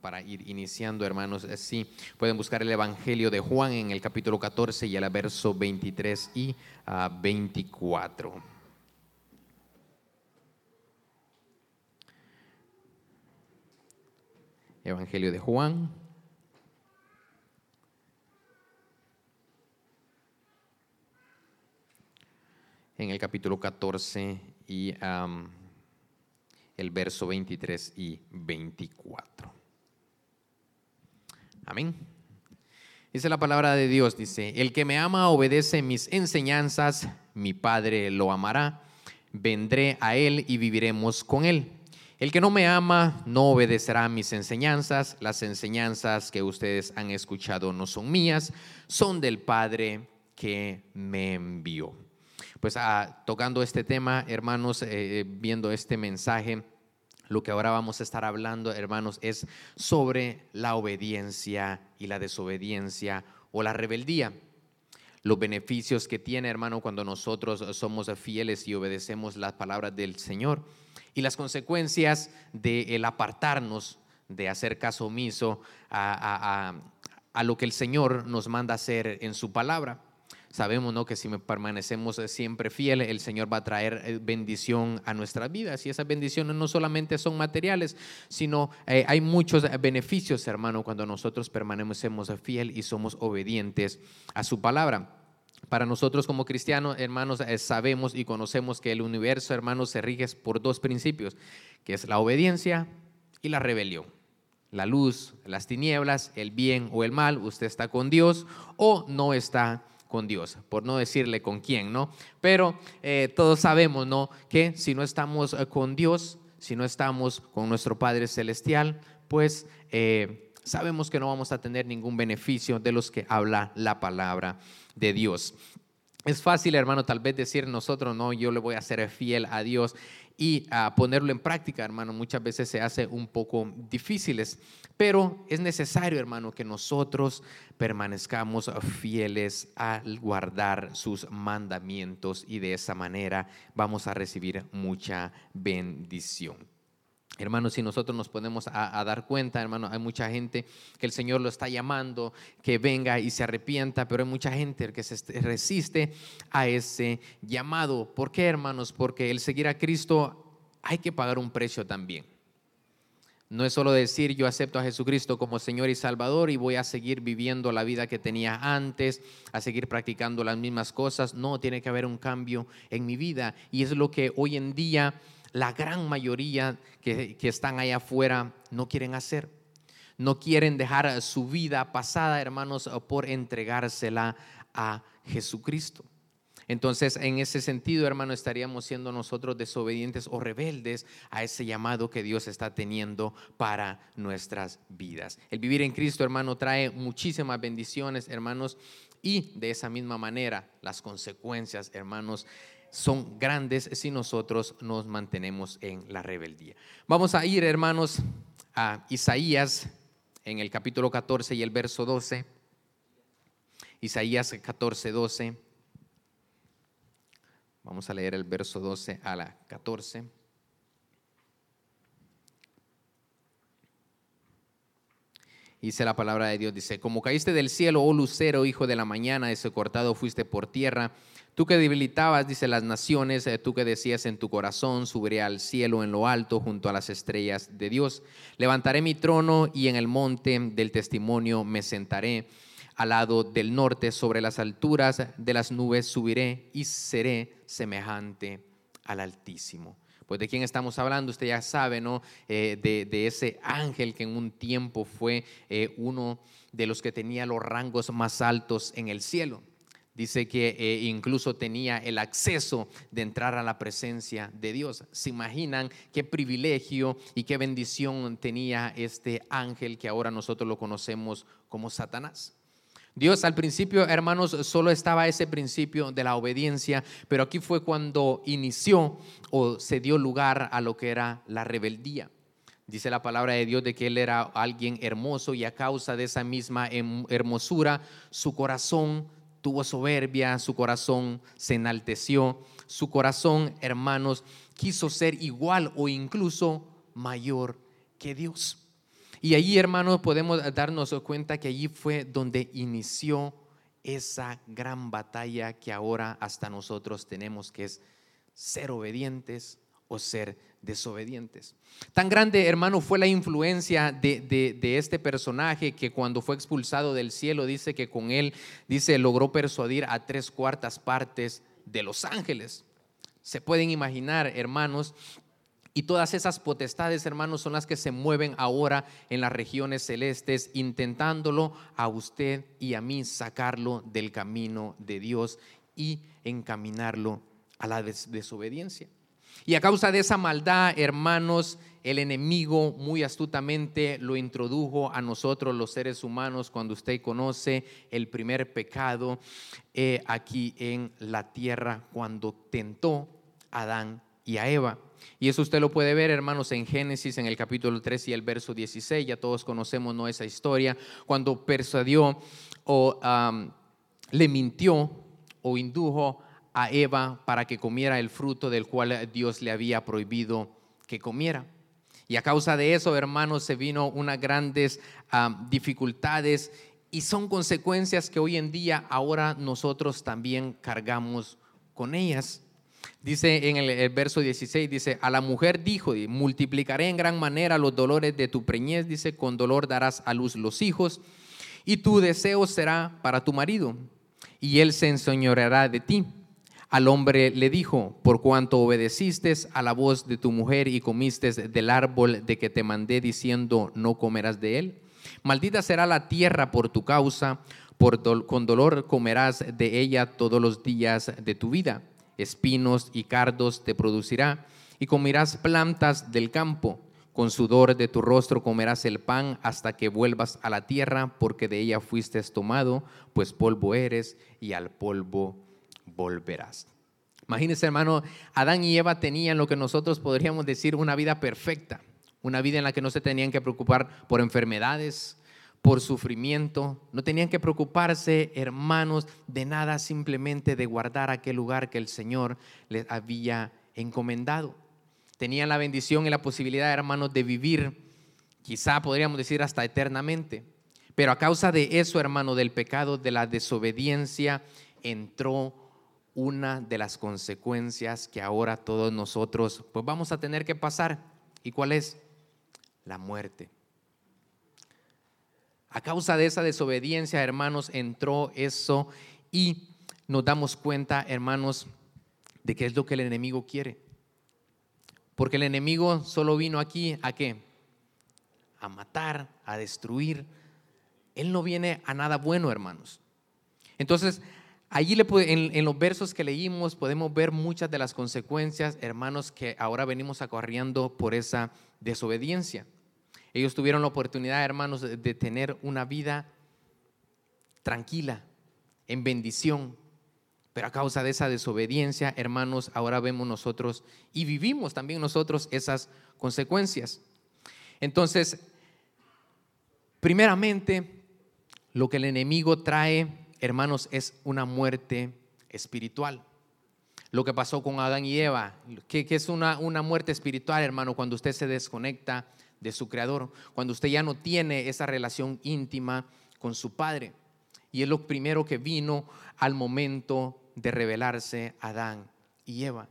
para ir iniciando, hermanos, eh, sí, pueden buscar el Evangelio de Juan en el capítulo 14 y el verso 23 y 24. Ah, Evangelio de Juan. En el capítulo 14 y el verso 23 y 24. Amén. Dice la palabra de Dios, dice, el que me ama obedece mis enseñanzas, mi Padre lo amará, vendré a él y viviremos con él. El que no me ama no obedecerá mis enseñanzas, las enseñanzas que ustedes han escuchado no son mías, son del Padre que me envió. Pues ah, tocando este tema, hermanos, eh, eh, viendo este mensaje, lo que ahora vamos a estar hablando, hermanos, es sobre la obediencia y la desobediencia o la rebeldía. Los beneficios que tiene, hermano, cuando nosotros somos fieles y obedecemos las palabras del Señor y las consecuencias de el apartarnos, de hacer caso omiso a, a lo que el Señor nos manda hacer en su palabra. Sabemos ¿no? que si permanecemos siempre fieles, el Señor va a traer eh, bendición a nuestras vidas. Y esas bendiciones no solamente son materiales, sino eh, hay muchos beneficios, hermano, cuando nosotros permanecemos fieles y somos obedientes a su palabra. Para nosotros como cristianos, hermanos, eh, sabemos y conocemos que el universo, hermanos, se rige por dos principios, que es la obediencia y la rebelión. La luz, las tinieblas, el bien o el mal, usted está con Dios o no está con Dios, por no decirle con quién, ¿no? Pero eh, todos sabemos, ¿no? Que si no estamos eh, con Dios, si no estamos con nuestro Padre Celestial, pues eh, sabemos que no vamos a tener ningún beneficio de los que habla la palabra de Dios. Es fácil, hermano, tal vez decir nosotros, no, yo le voy a ser fiel a Dios y a ponerlo en práctica, hermano, muchas veces se hace un poco difíciles, pero es necesario, hermano, que nosotros permanezcamos fieles al guardar sus mandamientos y de esa manera vamos a recibir mucha bendición. Hermanos, si nosotros nos ponemos a, dar cuenta, hermano, hay mucha gente que el Señor lo está llamando, que venga y se arrepienta, pero hay mucha gente que se resiste a ese llamado. ¿Por qué, hermanos? Porque el seguir a Cristo hay que pagar un precio también. No es solo decir yo acepto a Jesucristo como Señor y Salvador y voy a seguir viviendo la vida que tenía antes, a seguir practicando las mismas cosas. No, tiene que haber un cambio en mi vida. Y es lo que hoy en día la gran mayoría que, están allá afuera no quieren hacer. No quieren dejar su vida pasada, hermanos, por entregársela a Jesucristo. Entonces, en ese sentido, hermano, estaríamos siendo nosotros desobedientes o rebeldes a ese llamado que Dios está teniendo para nuestras vidas. El vivir en Cristo, hermano, trae muchísimas bendiciones, hermanos, y de esa misma manera las consecuencias, hermanos, son grandes si nosotros nos mantenemos en la rebeldía. Vamos a ir, hermanos, a Isaías en el capítulo 14 y el verso 12. Isaías 14, 12. Vamos a leer el verso 12 a la 14. Dice la palabra de Dios, dice, como caíste del cielo, oh lucero, hijo de la mañana, ese cortado fuiste por tierra Tú que debilitabas, dice las naciones, eh, tú que decías en tu corazón, subiré al cielo en lo alto junto a las estrellas de Dios. Levantaré mi trono y en el monte del testimonio me sentaré. Al lado del norte, sobre las alturas de las nubes, subiré y seré semejante al Altísimo. Pues de quién estamos hablando, usted ya sabe, ¿no? Eh, de, ese ángel que en un tiempo fue eh, uno de los que tenía los rangos más altos en el cielo. Dice que eh, incluso tenía el acceso de entrar a la presencia de Dios. ¿Se imaginan qué privilegio y qué bendición tenía este ángel que ahora nosotros lo conocemos como Satanás? Dios al principio, hermanos, solo estaba ese principio de la obediencia, pero aquí fue cuando inició o se dio lugar a lo que era la rebeldía. Dice la palabra de Dios de que él era alguien hermoso y a causa de esa misma hermosura, su corazón tuvo soberbia, su corazón se enalteció, su corazón, hermanos, quiso ser igual o incluso mayor que Dios. Y allí, hermanos, podemos darnos cuenta que allí fue donde inició esa gran batalla que ahora hasta nosotros tenemos, que es ser obedientes o ser desobedientes. Tan grande, hermano, fue la influencia de, este personaje que cuando fue expulsado del cielo, dice que con él, dice, logró persuadir a tres cuartas partes de los ángeles. Se pueden imaginar, hermanos, y todas esas potestades, hermanos, son las que se mueven ahora en las regiones celestes, intentándolo a usted y a mí sacarlo del camino de Dios y encaminarlo a la desobediencia. Y a causa de esa maldad, hermanos, el enemigo muy astutamente lo introdujo a nosotros los seres humanos cuando usted conoce el primer pecado eh, aquí en la tierra, cuando tentó a Adán y a Eva. Y eso usted lo puede ver, hermanos, en Génesis, en el capítulo 3 y el verso 16. Ya todos conocemos ¿no? esa historia. Cuando persuadió o le mintió o indujo a Eva para que comiera el fruto del cual Dios le había prohibido que comiera. Y a causa de eso, hermanos, se vino unas grandes dificultades y son consecuencias que hoy en día ahora nosotros también cargamos con ellas. Dice en el, verso 16, dice, a la mujer dijo, multiplicaré en gran manera los dolores de tu preñez, dice, con dolor darás a luz los hijos, y tu deseo será para tu marido, y él se enseñoreará de ti. Al hombre le dijo, por cuanto obedeciste a la voz de tu mujer y comiste del árbol de que te mandé diciendo, no comerás de él. Maldita será la tierra por tu causa, por con dolor comerás de ella todos los días de tu vida espinos y cardos te producirá, y comerás plantas del campo. Con sudor de tu rostro comerás el pan hasta que vuelvas a la tierra, porque de ella fuiste tomado, pues polvo eres y al polvo volverás. Imagínense, hermano, Adán y Eva tenían lo que nosotros podríamos decir una vida perfecta, una vida en la que no se tenían que preocupar por enfermedades, por sufrimiento. No tenían que preocuparse, hermanos, de nada, simplemente de guardar aquel lugar que el Señor les había encomendado. Tenían la bendición y la posibilidad, hermanos, de vivir, quizá podríamos decir hasta eternamente. Pero a causa de eso, hermano, del pecado, de la desobediencia, entró una de las consecuencias que ahora todos nosotros pues vamos a tener que pasar. ¿Y cuál es? La muerte. A causa de esa desobediencia, hermanos, entró eso y nos damos cuenta, hermanos, de qué es lo que el enemigo quiere. Porque el enemigo solo vino aquí a qué? A matar, a destruir. Él no viene a nada bueno, hermanos. Entonces, allí le, en, en, los versos que leímos podemos ver muchas de las consecuencias, hermanos, que ahora venimos acorriendo por esa desobediencia. Ellos tuvieron la oportunidad, hermanos, de, tener una vida tranquila, en bendición. Pero a causa de esa desobediencia, hermanos, ahora vemos nosotros y vivimos también nosotros esas consecuencias. Entonces, primeramente, lo que el enemigo trae, hermanos, es una muerte espiritual. Lo que pasó con Adán y Eva, que, es una, una muerte espiritual, hermano, cuando usted se desconecta de su creador, cuando usted ya no tiene esa relación íntima con su padre. Y es lo primero que vino al momento de revelarse Adán y Eva.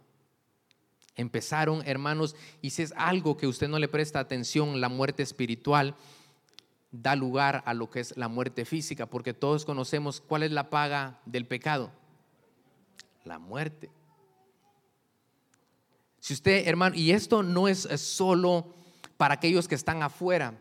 Empezaron, hermanos, y si es algo que usted no le presta atención, la muerte espiritual da lugar a lo que es la muerte física, porque todos conocemos cuál es la paga del pecado. La muerte. Si usted, hermano, y esto no es solo para aquellos que están afuera,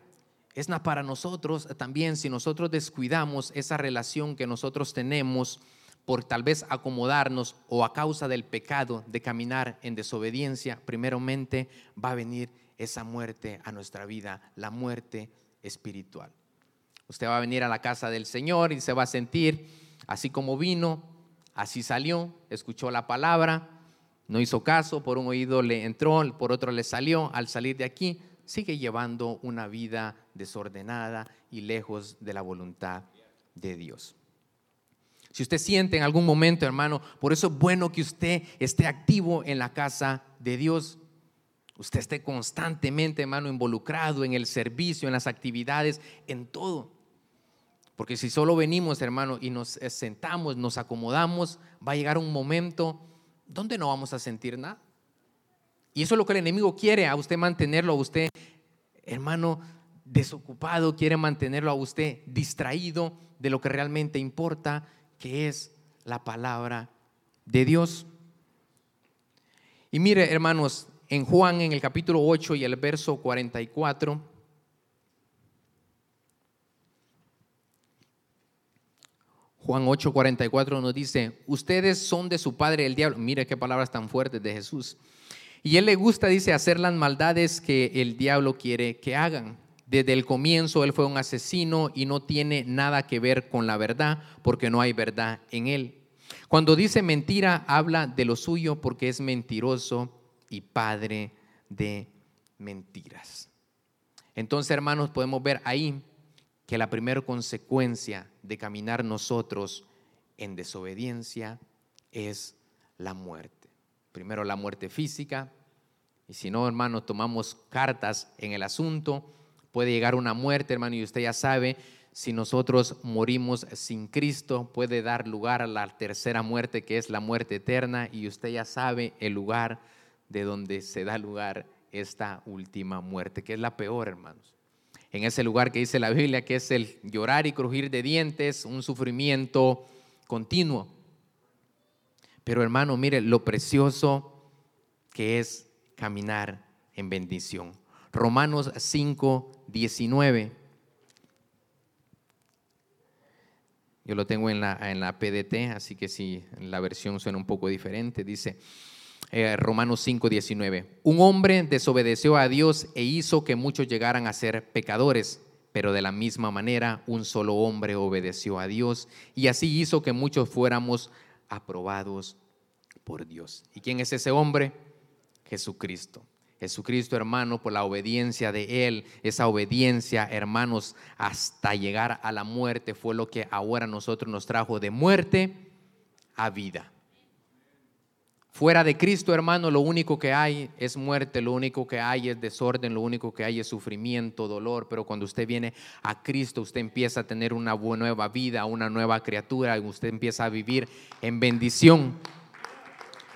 es para nosotros también, si nosotros descuidamos esa relación que nosotros tenemos por tal vez acomodarnos o a causa del pecado de caminar en desobediencia, primeramente va a venir esa muerte a nuestra vida, la muerte espiritual. Usted va a venir a la casa del Señor y se va a sentir así como vino, así salió, escuchó la palabra, no hizo caso, por un oído le entró, por otro le salió, al salir de aquí sigue llevando una vida desordenada y lejos de la voluntad de Dios. Si usted siente en algún momento, hermano, por eso es bueno que usted esté activo en la casa de Dios. Usted esté constantemente, hermano, involucrado en el servicio, en las actividades, en todo. Porque si solo venimos, hermano, y nos sentamos, nos acomodamos, va a llegar un momento donde no vamos a sentir nada. Y eso es lo que el enemigo quiere, a usted mantenerlo, a usted, hermano, desocupado, quiere mantenerlo a usted distraído de lo que realmente importa, que es la palabra de Dios. Y mire, hermanos, en Juan, en el capítulo 8 y el verso 44, Juan 8, 44 nos dice, ustedes son de su padre el diablo. Mire qué palabras tan fuertes de Jesús. Y él le gusta, dice, hacer las maldades que el diablo quiere que hagan. Desde el comienzo él fue un asesino y no tiene nada que ver con la verdad porque no hay verdad en él. Cuando dice mentira, habla de lo suyo porque es mentiroso y padre de mentiras. Entonces, hermanos, podemos ver ahí que la primera consecuencia de caminar nosotros en desobediencia es la muerte. Primero la muerte física, y si no, hermano, tomamos cartas en el asunto, puede llegar una muerte, hermano, y usted ya sabe, si nosotros morimos sin Cristo, puede dar lugar a la tercera muerte, que es la muerte eterna, y usted ya sabe el lugar de donde se da lugar esta última muerte, que es la peor, hermanos. En ese lugar que dice la Biblia, que es el llorar y crujir de dientes, un sufrimiento continuo. Pero hermano, mire lo precioso que es caminar en bendición. Romanos 5, 19. Yo lo tengo en la, en la PDT, así que si la versión suena un poco diferente, dice eh, Romanos 5, 19. Un hombre desobedeció a Dios e hizo que muchos llegaran a ser pecadores, pero de la misma manera un solo hombre obedeció a Dios y así hizo que muchos fuéramos aprobados por Dios. ¿Y quién es ese hombre? Jesucristo. Jesucristo, hermano, por la obediencia de Él, esa obediencia, hermanos, hasta llegar a la muerte, fue lo que ahora nosotros nos trajo de muerte a vida. Fuera de Cristo, hermano, lo único que hay es muerte, lo único que hay es desorden, lo único que hay es sufrimiento, dolor. Pero cuando usted viene a Cristo, usted empieza a tener una nueva vida, una nueva criatura, y usted empieza a vivir en bendición.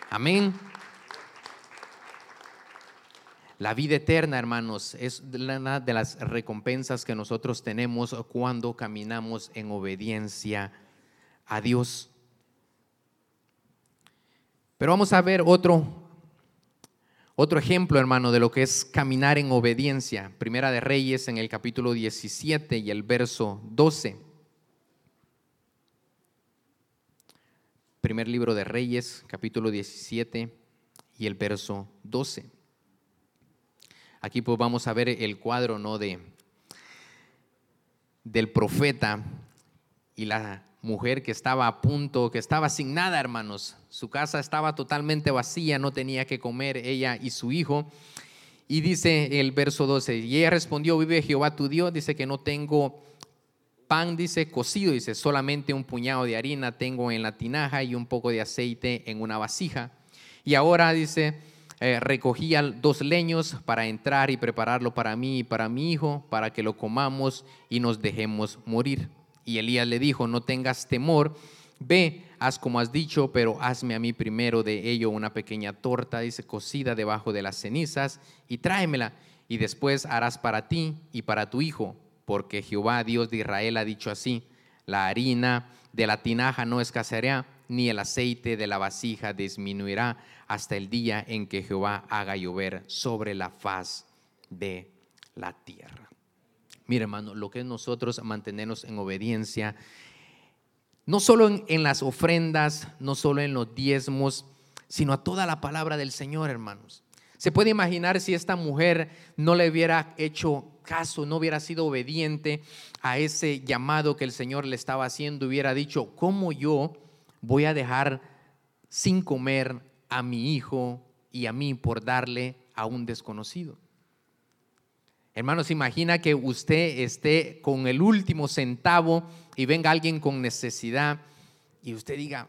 Amén. La vida eterna, hermanos, es una de las recompensas que nosotros tenemos cuando caminamos en obediencia a Dios. Pero vamos a ver otro, otro ejemplo, hermano, de lo que es caminar en obediencia. Primera de Reyes en el capítulo 17 y el verso 12. Primer libro de Reyes, capítulo 17 y el verso 12. Aquí pues vamos a ver el cuadro ¿no? de, del profeta y la mujer que estaba a punto, que estaba sin nada, hermanos. Su casa estaba totalmente vacía, no tenía que comer ella y su hijo. Y dice el verso 12, y ella respondió, vive Jehová tu Dios, dice que no tengo pan, dice cocido, dice solamente un puñado de harina tengo en la tinaja y un poco de aceite en una vasija. Y ahora dice, eh, recogía dos leños para entrar y prepararlo para mí y para mi hijo, para que lo comamos y nos dejemos morir. Y Elías le dijo, no tengas temor, ve, haz como has dicho, pero hazme a mí primero de ello una pequeña torta, dice, cocida debajo de las cenizas, y tráemela, y después harás para ti y para tu hijo, porque Jehová, Dios de Israel, ha dicho así, la harina de la tinaja no escaseará, ni el aceite de la vasija disminuirá hasta el día en que Jehová haga llover sobre la faz de la tierra. Mira, hermano, lo que es nosotros mantenernos en obediencia, no solo en, en, las ofrendas, no solo en los diezmos, sino a toda la palabra del Señor, hermanos. Se puede imaginar si esta mujer no le hubiera hecho caso, no hubiera sido obediente a ese llamado que el Señor le estaba haciendo, hubiera dicho, ¿cómo yo voy a dejar sin comer a mi hijo y a mí por darle a un desconocido. Hermanos, imagina que usted esté con el último centavo y venga alguien con necesidad y usted diga,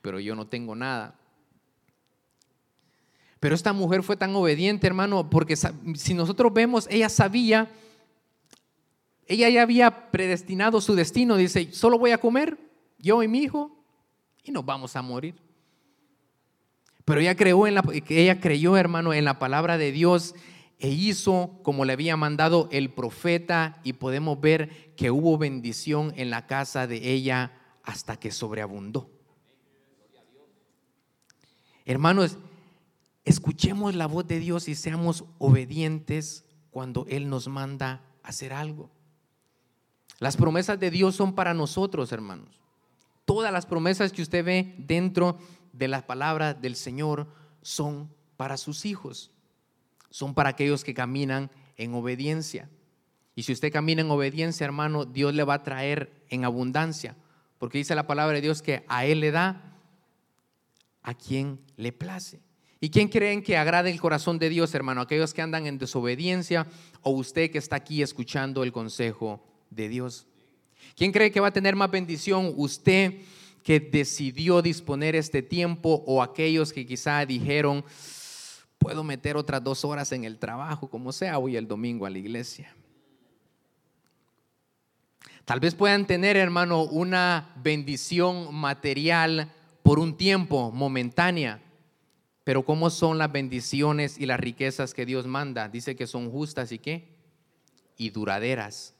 pero yo no tengo nada. Pero esta mujer fue tan obediente, hermano, porque si nosotros vemos, ella sabía, ella ya había predestinado su destino. Dice, solo voy a comer, yo y mi hijo, y nos vamos a morir. Pero ella, creó en la, ella creyó, hermano, en la palabra de Dios e hizo como le había mandado el profeta y podemos ver que hubo bendición en la casa de ella hasta que sobreabundó. Hermanos, escuchemos la voz de Dios y seamos obedientes cuando Él nos manda hacer algo. Las promesas de Dios son para nosotros, hermanos. Todas las promesas que usted ve dentro de las palabras del Señor son para sus hijos son para aquellos que caminan en obediencia. Y si usted camina en obediencia, hermano, Dios le va a traer en abundancia, porque dice la palabra de Dios que a Él le da a quien le place. ¿Y quién creen que agrade el corazón de Dios, hermano? Aquellos que andan en desobediencia o usted que está aquí escuchando el consejo de Dios. ¿Quién cree que va a tener más bendición? Usted que decidió disponer este tiempo o aquellos que quizá dijeron, puedo meter otras dos horas en el trabajo, como sea, voy el domingo a la iglesia. Tal vez puedan tener, hermano, una bendición material por un tiempo, momentánea. Pero ¿cómo son las bendiciones y las riquezas que Dios manda? Dice que son justas y qué? Y duraderas.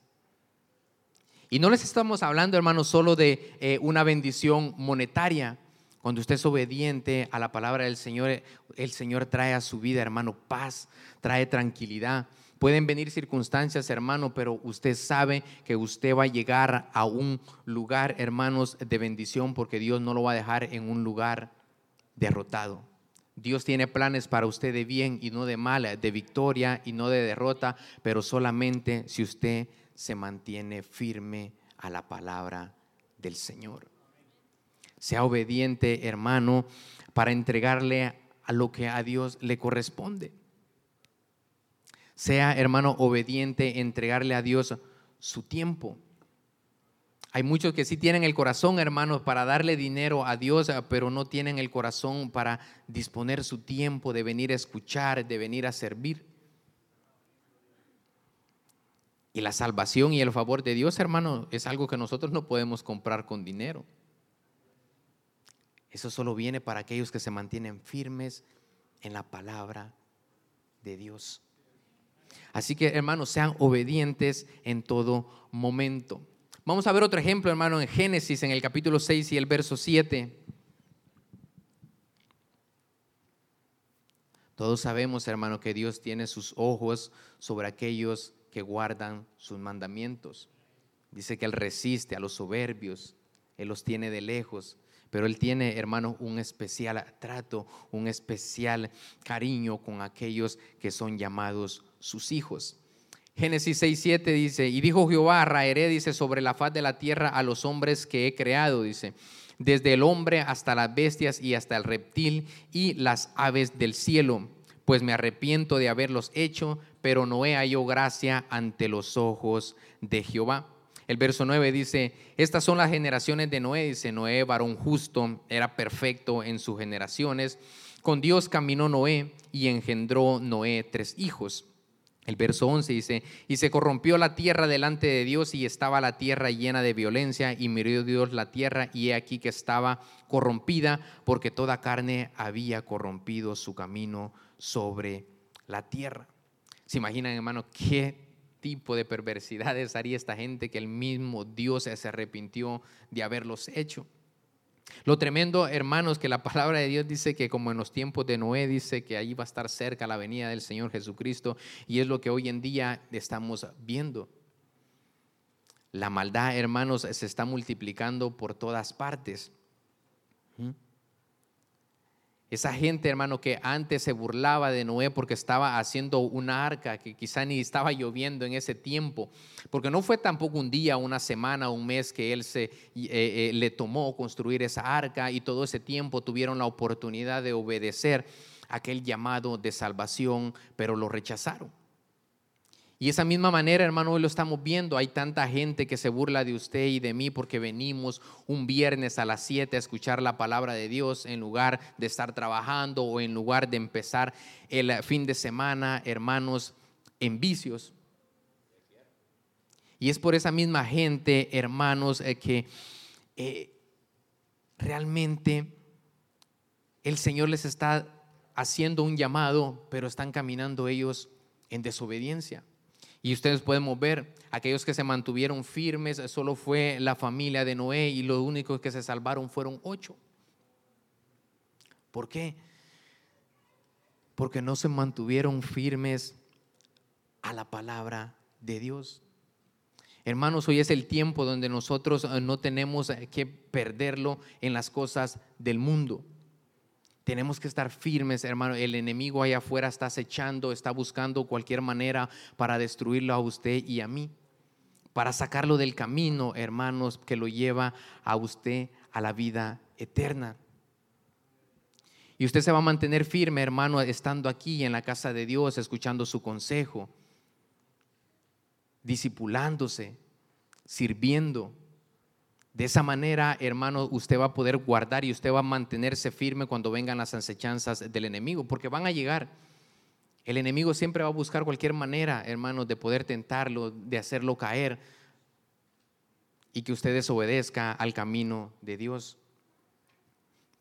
Y no les estamos hablando, hermano, solo de eh, una bendición monetaria. Cuando usted es obediente a la palabra del Señor, el Señor trae a su vida, hermano, paz, trae tranquilidad. Pueden venir circunstancias, hermano, pero usted sabe que usted va a llegar a un lugar, hermanos, de bendición, porque Dios no lo va a dejar en un lugar derrotado. Dios tiene planes para usted de bien y no de mal, de victoria y no de derrota, pero solamente si usted se mantiene firme a la palabra del Señor. Sea obediente, hermano, para entregarle a lo que a Dios le corresponde. Sea, hermano, obediente, entregarle a Dios su tiempo. Hay muchos que sí tienen el corazón, hermanos, para darle dinero a Dios, pero no tienen el corazón para disponer su tiempo de venir a escuchar, de venir a servir. Y la salvación y el favor de Dios, hermano, es algo que nosotros no podemos comprar con dinero. Eso solo viene para aquellos que se mantienen firmes en la palabra de Dios. Así que, hermanos, sean obedientes en todo momento. Vamos a ver otro ejemplo, hermano, en Génesis, en el capítulo 6 y el verso 7. Todos sabemos, hermano, que Dios tiene sus ojos sobre aquellos que guardan sus mandamientos. Dice que Él resiste a los soberbios, Él los tiene de lejos pero Él tiene, hermanos, un especial trato, un especial cariño con aquellos que son llamados sus hijos. Génesis 6, 7 dice, y dijo Jehová, raeré, dice, sobre la faz de la tierra a los hombres que he creado, dice, desde el hombre hasta las bestias y hasta el reptil y las aves del cielo, pues me arrepiento de haberlos hecho, pero no he hallado gracia ante los ojos de Jehová. El verso 9 dice, estas son las generaciones de Noé, dice Noé, varón justo, era perfecto en sus generaciones. Con Dios caminó Noé y engendró Noé tres hijos. El verso 11 dice, y se corrompió la tierra delante de Dios y estaba la tierra llena de violencia y miró Dios la tierra y he aquí que estaba corrompida porque toda carne había corrompido su camino sobre la tierra. ¿Se imaginan, hermano, qué tipo de perversidades haría esta gente que el mismo Dios se arrepintió de haberlos hecho. Lo tremendo, hermanos, que la palabra de Dios dice que como en los tiempos de Noé dice que ahí va a estar cerca la venida del Señor Jesucristo y es lo que hoy en día estamos viendo. La maldad, hermanos, se está multiplicando por todas partes. ¿Mm? Esa gente, hermano, que antes se burlaba de Noé porque estaba haciendo una arca, que quizá ni estaba lloviendo en ese tiempo, porque no fue tampoco un día, una semana, un mes que él se eh, eh, le tomó construir esa arca y todo ese tiempo tuvieron la oportunidad de obedecer aquel llamado de salvación, pero lo rechazaron. Y esa misma manera, hermano, hoy lo estamos viendo. Hay tanta gente que se burla de usted y de mí porque venimos un viernes a las 7 a escuchar la palabra de Dios en lugar de estar trabajando o en lugar de empezar el fin de semana, hermanos, en vicios. Y es por esa misma gente, hermanos, eh, que eh, realmente el Señor les está haciendo un llamado, pero están caminando ellos en desobediencia. Y ustedes podemos ver, aquellos que se mantuvieron firmes, solo fue la familia de Noé y los únicos que se salvaron fueron ocho. ¿Por qué? Porque no se mantuvieron firmes a la palabra de Dios. Hermanos, hoy es el tiempo donde nosotros eh, no tenemos eh, que perderlo en las cosas del mundo. Tenemos que estar firmes, hermano. El enemigo allá afuera está acechando, está buscando cualquier manera para destruirlo a usted y a mí. Para sacarlo del camino, hermanos, que lo lleva a usted a la vida eterna. Y usted se va a mantener firme, hermano, estando aquí en la casa de Dios, escuchando su consejo, disipulándose, sirviendo, de esa manera, hermano, usted va a poder guardar y usted va a mantenerse firme cuando vengan las acechanzas del enemigo, porque van a llegar. El enemigo siempre va a buscar cualquier manera, hermano, de poder tentarlo, de hacerlo caer y que usted desobedezca al camino de Dios.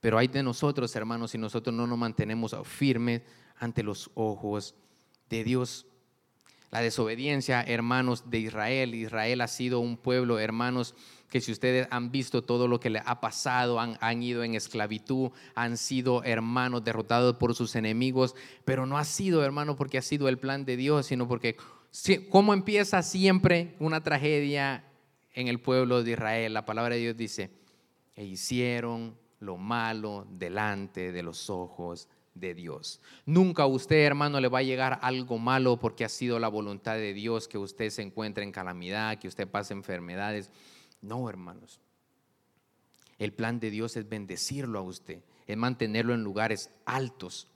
Pero hay de nosotros, hermanos, si nosotros no nos mantenemos firmes ante los ojos de Dios. La desobediencia, hermanos, de Israel. Israel ha sido un pueblo, hermanos, que si ustedes han visto todo lo que le ha pasado, han, ido en esclavitud, han sido hermanos derrotados por sus enemigos, pero no ha sido, hermano, porque ha sido el plan de Dios, sino porque, ¿cómo empieza siempre una tragedia en el pueblo de Israel? La palabra de Dios dice, e hicieron lo malo delante de los ojos de Dios. Nunca a usted, hermano, le va a llegar algo malo porque ha sido la voluntad de Dios que usted se encuentre en calamidad, que usted pase enfermedades. No, hermanos. El plan de Dios es bendecirlo a usted, es mantenerlo en lugares altos.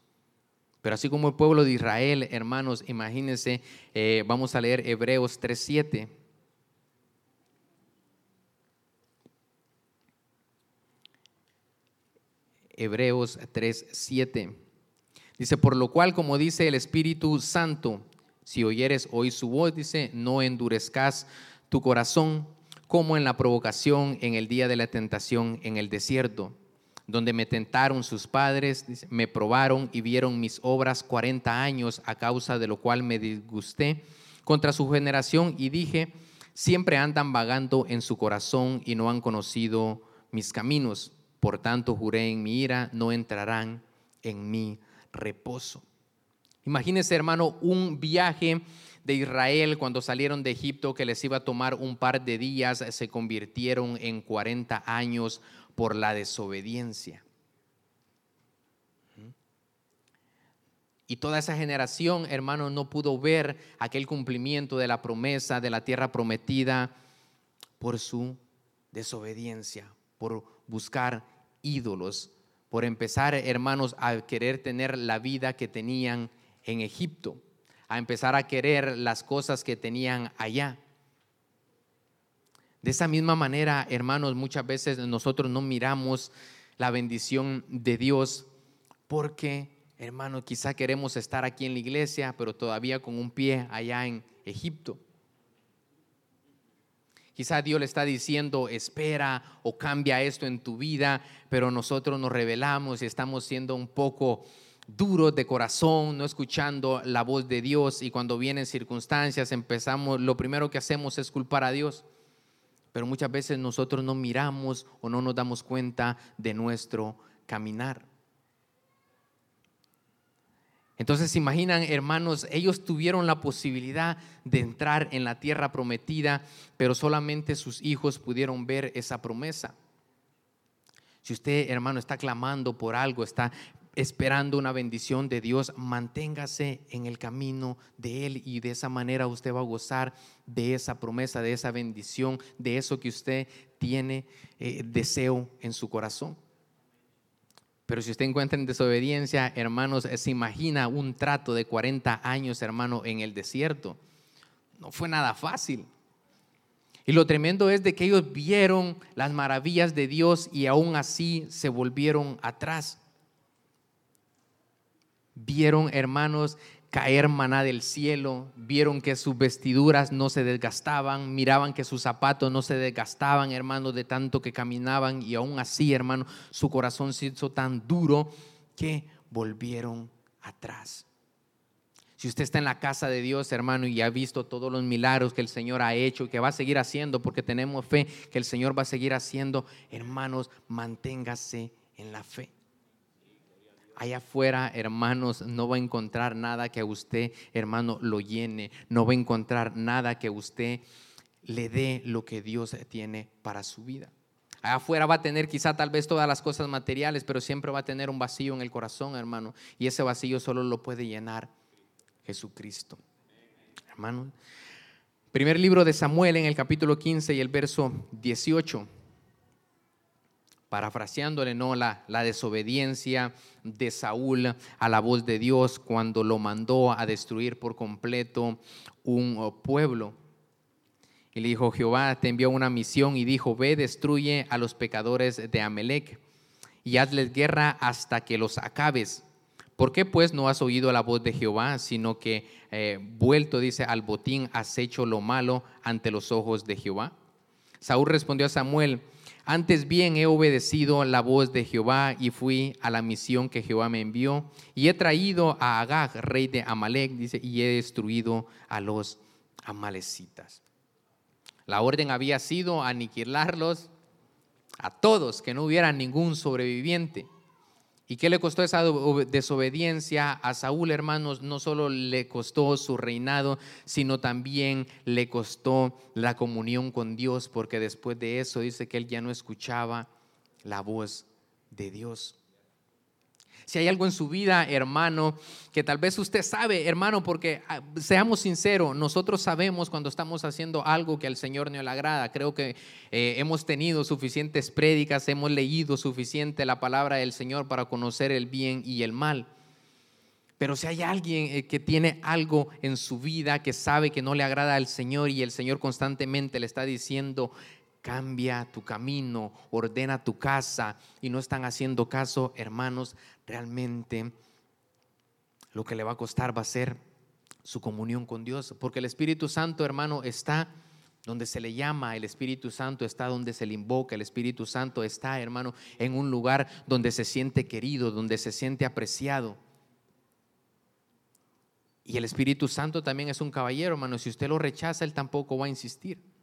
Pero así como el pueblo de Israel, hermanos, imagínense, eh, vamos a leer Hebreos 3.7. Hebreos 3.7. Dice, por lo cual, como dice el Espíritu Santo, si oyeres hoy su voz, dice, no endurezcas tu corazón como en la provocación en el día de la tentación en el desierto, donde me tentaron sus padres, me probaron y vieron mis obras cuarenta años, a causa de lo cual me disgusté contra su generación y dije, siempre andan vagando en su corazón y no han conocido mis caminos. Por tanto, juré en mi ira, no entrarán en mi reposo. Imagínese, hermano, un viaje de Israel cuando salieron de Egipto que les iba a tomar un par de días, se convirtieron en 40 años por la desobediencia. Y toda esa generación, hermano, no pudo ver aquel cumplimiento de la promesa de la tierra prometida por su desobediencia, por buscar ídolos, por empezar, hermanos, a querer tener la vida que tenían en Egipto a empezar a querer las cosas que tenían allá. De esa misma manera, hermanos, muchas veces nosotros no miramos la bendición de Dios porque, hermano, quizá queremos estar aquí en la iglesia, pero todavía con un pie allá en Egipto. Quizá Dios le está diciendo, espera o cambia esto en tu vida, pero nosotros nos revelamos y estamos siendo un poco duros de corazón, no escuchando la voz de Dios y cuando vienen circunstancias empezamos, lo primero que hacemos es culpar a Dios. Pero muchas veces nosotros no miramos o no nos damos cuenta de nuestro caminar. Entonces, imaginan, hermanos, ellos tuvieron la posibilidad de entrar en la tierra prometida, pero solamente sus hijos pudieron ver esa promesa. Si usted, hermano, está clamando por algo, está esperando una bendición de Dios, manténgase en el camino de Él y de esa manera usted va a gozar de esa promesa, de esa bendición, de eso que usted tiene eh, deseo en su corazón. Pero si usted encuentra en desobediencia, hermanos, se imagina un trato de 40 años, hermano, en el desierto, no fue nada fácil. Y lo tremendo es de que ellos vieron las maravillas de Dios y aún así se volvieron atrás. Vieron, hermanos, caer maná del cielo, vieron que sus vestiduras no se desgastaban, miraban que sus zapatos no se desgastaban, hermanos, de tanto que caminaban y aún así, hermano, su corazón se hizo tan duro que volvieron atrás. Si usted está en la casa de Dios, hermano, y ha visto todos los milagros que el Señor ha hecho y que va a seguir haciendo, porque tenemos fe que el Señor va a seguir haciendo, hermanos, manténgase en la fe. Allá afuera, hermanos, no va a encontrar nada que a usted, hermano, lo llene. No va a encontrar nada que usted le dé lo que Dios tiene para su vida. Allá afuera va a tener quizá tal vez todas las cosas materiales, pero siempre va a tener un vacío en el corazón, hermano. Y ese vacío solo lo puede llenar Jesucristo. Hermano, primer libro de Samuel en el capítulo 15 y el verso 18. Parafraseándole, ¿no? La, la desobediencia de Saúl a la voz de Dios cuando lo mandó a destruir por completo un pueblo. Y le dijo, Jehová te envió una misión y dijo, ve, destruye a los pecadores de Amelec y hazles guerra hasta que los acabes. ¿Por qué pues no has oído la voz de Jehová, sino que eh, vuelto, dice, al botín has hecho lo malo ante los ojos de Jehová? Saúl respondió a Samuel, antes bien he obedecido la voz de Jehová y fui a la misión que Jehová me envió y he traído a Agag, rey de Amalek, dice, y he destruido a los amalecitas. La orden había sido aniquilarlos a todos, que no hubiera ningún sobreviviente. ¿Y qué le costó esa desobediencia a Saúl, hermanos? No solo le costó su reinado, sino también le costó la comunión con Dios, porque después de eso dice que él ya no escuchaba la voz de Dios. Si hay algo en su vida, hermano, que tal vez usted sabe, hermano, porque ah, seamos sinceros, nosotros sabemos cuando estamos haciendo algo que al Señor no le agrada. Creo que eh, hemos tenido suficientes prédicas, hemos leído suficiente la palabra del Señor para conocer el bien y el mal. Pero si hay alguien eh, que tiene algo en su vida que sabe que no le agrada al Señor y el Señor constantemente le está diciendo, cambia tu camino, ordena tu casa y no están haciendo caso, hermanos, realmente lo que le va a costar va a ser su comunión con Dios, porque el Espíritu Santo, hermano, está donde se le llama, el Espíritu Santo está donde se le invoca, el Espíritu Santo está, hermano, en un lugar donde se siente querido, donde se siente apreciado. Y el Espíritu Santo también es un caballero, hermano, si usted lo rechaza, él tampoco va a insistir.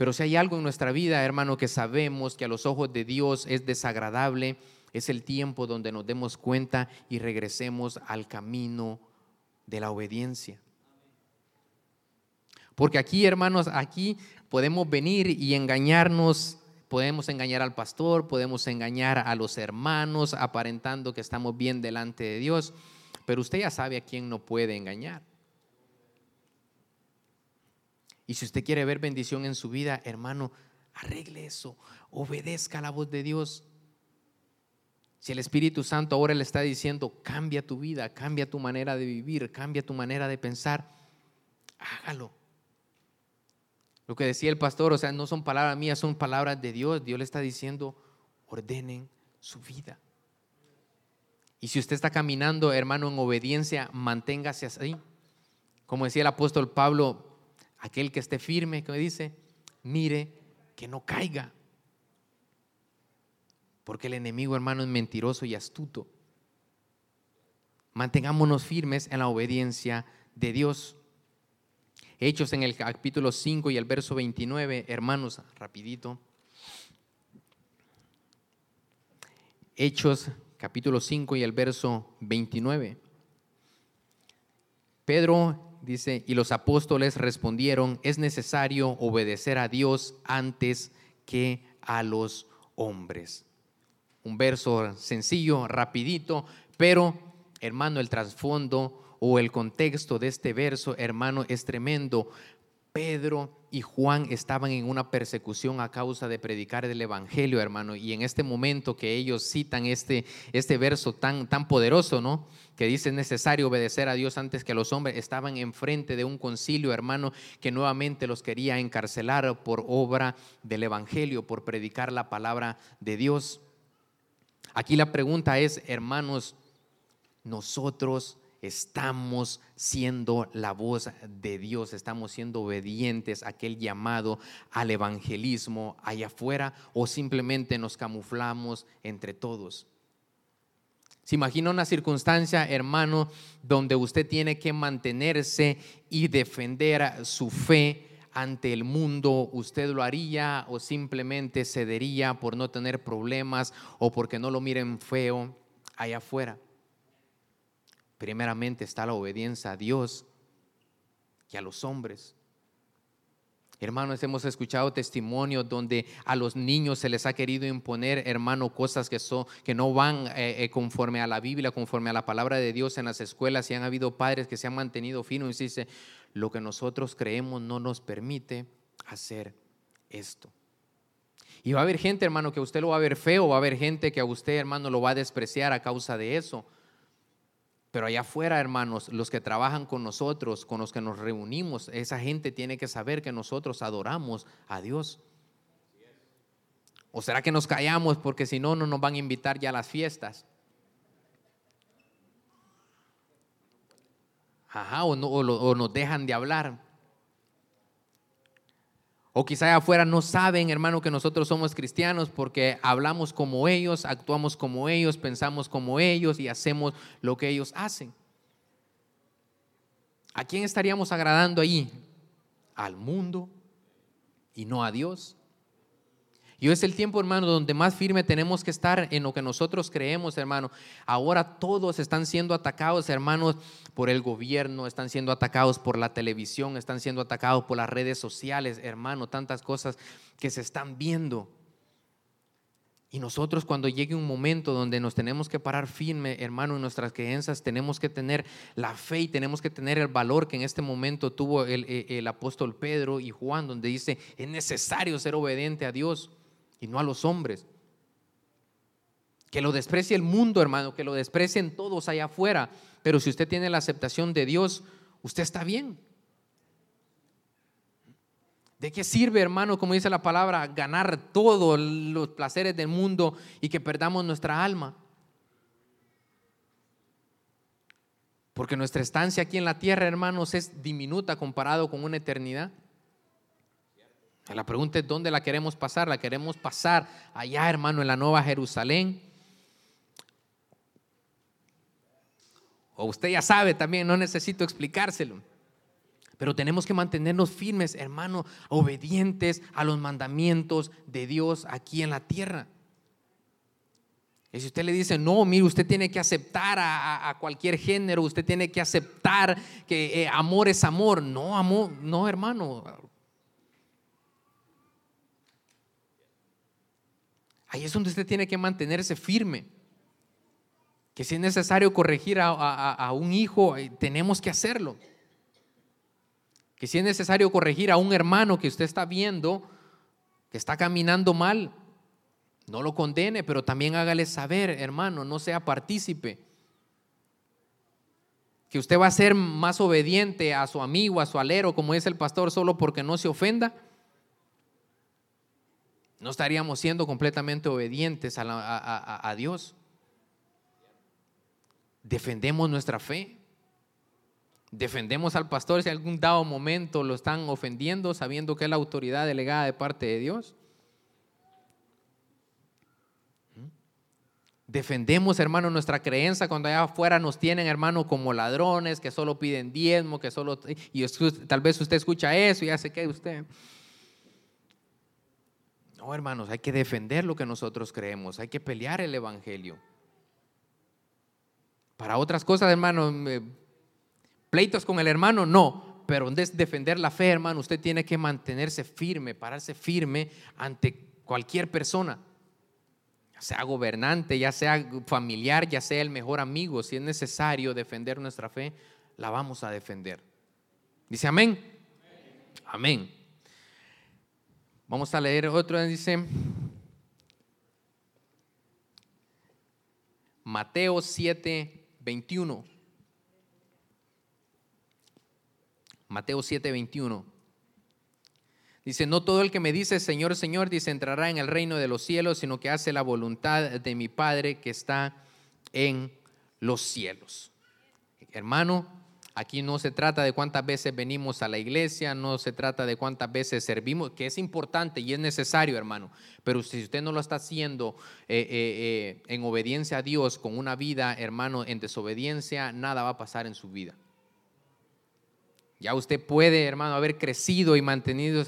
Pero si hay algo en nuestra vida, hermano, que sabemos que a los ojos de Dios es desagradable, es el tiempo donde nos demos cuenta y regresemos al camino de la obediencia. Porque aquí, hermanos, aquí podemos venir y engañarnos, podemos engañar al pastor, podemos engañar a los hermanos, aparentando que estamos bien delante de Dios, pero usted ya sabe a quién no puede engañar. Y si usted quiere ver bendición en su vida, hermano, arregle eso, obedezca la voz de Dios. Si el Espíritu Santo ahora le está diciendo, cambia tu vida, cambia tu manera de vivir, cambia tu manera de pensar, hágalo. Lo que decía el pastor, o sea, no son palabras mías, son palabras de Dios. Dios le está diciendo, ordenen su vida. Y si usted está caminando, hermano, en obediencia, manténgase así. Como decía el apóstol Pablo, aquel que esté firme, que me dice, mire que no caiga. Porque el enemigo, hermano, es mentiroso y astuto. Mantengámonos firmes en la obediencia de Dios. Hechos en el capítulo 5 y el verso 29, hermanos, rapidito. Hechos capítulo 5 y el verso 29. Pedro dice, y los apóstoles respondieron, es necesario obedecer a Dios antes que a los hombres. Un verso sencillo, rapidito, pero hermano, el trasfondo o el contexto de este verso, hermano, es tremendo. Pedro y Juan estaban en una persecución a causa de predicar el Evangelio, hermano. Y en este momento que ellos citan este, este verso tan, tan poderoso, ¿no? Que dice necesario obedecer a Dios antes que a los hombres, estaban enfrente de un concilio, hermano, que nuevamente los quería encarcelar por obra del Evangelio, por predicar la palabra de Dios. Aquí la pregunta es, hermanos, nosotros estamos siendo la voz de Dios, estamos siendo obedientes a aquel llamado al evangelismo allá afuera o simplemente nos camuflamos entre todos. Se imagina una circunstancia, hermano, donde usted tiene que mantenerse y defender su fe ante el mundo, ¿usted lo haría o simplemente cedería por no tener problemas o porque no lo miren feo allá afuera? Primeramente está la obediencia a Dios y a los hombres. Hermanos, hemos escuchado testimonios donde a los niños se les ha querido imponer, hermano, cosas que, que no van eh, eh, conforme a la Biblia, conforme a la palabra de Dios en las escuelas y han habido padres que se han mantenido finos y dice, lo que nosotros creemos no nos permite hacer esto. Y va a haber gente, hermano, que usted lo va a ver feo, va a haber gente que a usted, hermano, lo va a despreciar a causa de eso. Pero allá afuera, hermanos, los que trabajan con nosotros, con los que nos reunimos, esa gente tiene que saber que nosotros adoramos a Dios. ¿O será que nos callamos porque si no, no nos van a invitar ya a las fiestas? Ajá, o, no, o nos dejan de hablar. O quizá afuera no saben, hermano, que nosotros somos cristianos porque hablamos como ellos, actuamos como ellos, pensamos como ellos y hacemos lo que ellos hacen. ¿A quién estaríamos agradando ahí? Al mundo y no a Dios. Y es el tiempo, hermano, donde más firme tenemos que estar en lo que nosotros creemos, hermano. Ahora todos están siendo atacados, hermanos, por el gobierno, están siendo atacados por la televisión, están siendo atacados por las redes sociales, hermano, tantas cosas que se están viendo. Y nosotros cuando llegue un momento donde nos tenemos que parar firme, hermano, en nuestras creencias, tenemos que tener la fe y tenemos que tener el valor que en este momento tuvo el, el apóstol Pedro y Juan, donde dice, es necesario ser obediente a Dios y no a los hombres. Que lo desprecie el mundo, hermano, que lo desprecien todos allá afuera. Pero si usted tiene la aceptación de Dios, usted está bien. ¿De qué sirve, hermano, como dice la palabra, ganar todos los placeres del mundo y que perdamos nuestra alma? Porque nuestra estancia aquí en la tierra, hermanos, es diminuta comparado con una eternidad. La pregunta es dónde la queremos pasar. ¿La queremos pasar allá, hermano, en la Nueva Jerusalén? O usted ya sabe también, no necesito explicárselo. Pero tenemos que mantenernos firmes, hermano, obedientes a los mandamientos de Dios aquí en la tierra. Y si usted le dice, no, mire, usted tiene que aceptar a, cualquier género, usted tiene que aceptar que eh, amor es amor. No, amor, no, hermano. Ahí es donde usted tiene que mantenerse firme. Que si es necesario corregir a, un hijo, eh, tenemos que hacerlo. Que si es necesario corregir a un hermano que usted está viendo, que está caminando mal, no lo condene, pero también hágale saber, hermano, no sea partícipe. Que usted va a ser más obediente a su amigo, a su alero, como es el pastor, solo porque no se ofenda no estaríamos siendo completamente obedientes a, Dios. Defendemos nuestra fe. Defendemos al pastor si algún dado momento lo están ofendiendo, sabiendo que es la autoridad delegada de parte de Dios. Defendemos, hermano, nuestra creencia cuando allá afuera nos tienen, hermano, como ladrones que solo piden diezmo, que solo... Y tal vez usted escucha eso y ya se qué usted. No, hermanos, hay que defender lo que nosotros creemos, hay que pelear el Evangelio. Para otras cosas, hermano, pleitos con el hermano, no, pero es defender la fe, hermano, usted tiene que mantenerse firme, pararse firme ante cualquier persona, ya sea gobernante, ya sea familiar, ya sea el mejor amigo, si es necesario defender nuestra fe, la vamos a defender. Dice amén. Amén. Vamos a leer otro, dice Mateo 7, 21. Mateo 7, 21. Dice, no todo el que me dice Señor, Señor, dice, entrará en el reino de los cielos, sino que hace la voluntad de mi Padre que está en los cielos. Hermano, Aquí no se trata de cuántas veces venimos a la iglesia, no se trata de cuántas veces servimos, que es importante y es necesario, hermano. Pero si usted no lo está haciendo eh, eh, eh, en obediencia a Dios, con una vida, hermano, en desobediencia, nada va a pasar en su vida. Ya usted puede, hermano, haber crecido y mantenido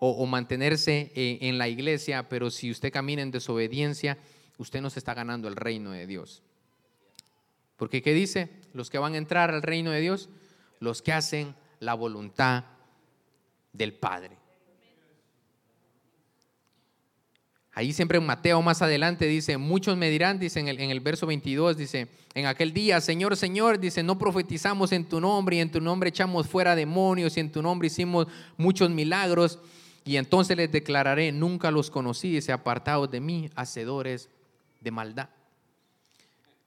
o, mantenerse en la iglesia, pero si usted camina en desobediencia, usted no se está ganando el reino de Dios. Porque ¿qué dice? Los que van a entrar al reino de Dios, los que hacen la voluntad del Padre. Ahí siempre en Mateo más adelante dice, muchos me dirán, dice en el, en el, verso 22, dice, en aquel día, Señor, Señor, dice, no profetizamos en tu nombre y en tu nombre echamos fuera demonios y en tu nombre hicimos muchos milagros. Y entonces les declararé, nunca los conocí, dice, apartados de mí, hacedores de maldad.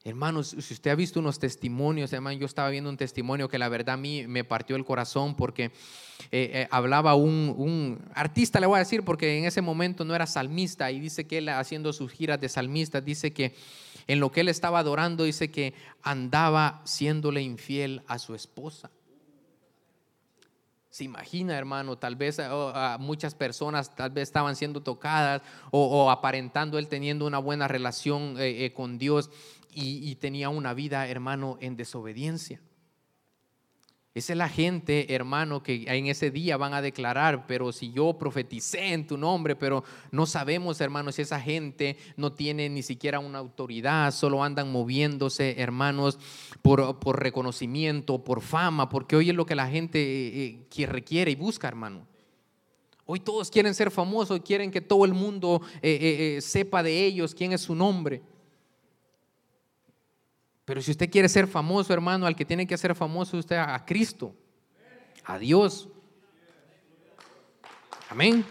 Hermanos, si usted ha visto unos testimonios, hermano, yo estaba viendo un testimonio que la verdad a mí me partió el corazón porque eh, eh, hablaba un, artista, le voy a decir, porque en ese momento no era salmista y dice que él haciendo sus giras de salmista, dice que en lo que él estaba adorando, dice que andaba siéndole infiel a su esposa. Se imagina, hermano, tal vez a muchas personas tal vez estaban siendo tocadas o, aparentando él teniendo una buena relación eh, con Dios y, tenía una vida, hermano, en desobediencia. Esa es la gente, hermano, que en ese día van a declarar, pero si yo profeticé en tu nombre, pero no sabemos, hermanos, si esa gente no tiene ni siquiera una autoridad, solo andan moviéndose, hermanos, por, reconocimiento, por fama, porque hoy es lo que la gente eh, eh, requiere y busca, hermano. Hoy todos quieren ser famosos, quieren que todo el mundo eh, sepa de ellos quién es su nombre. Pero si usted quiere ser famoso, hermano, al que tiene que ser famoso usted a Cristo, a Dios. Amén.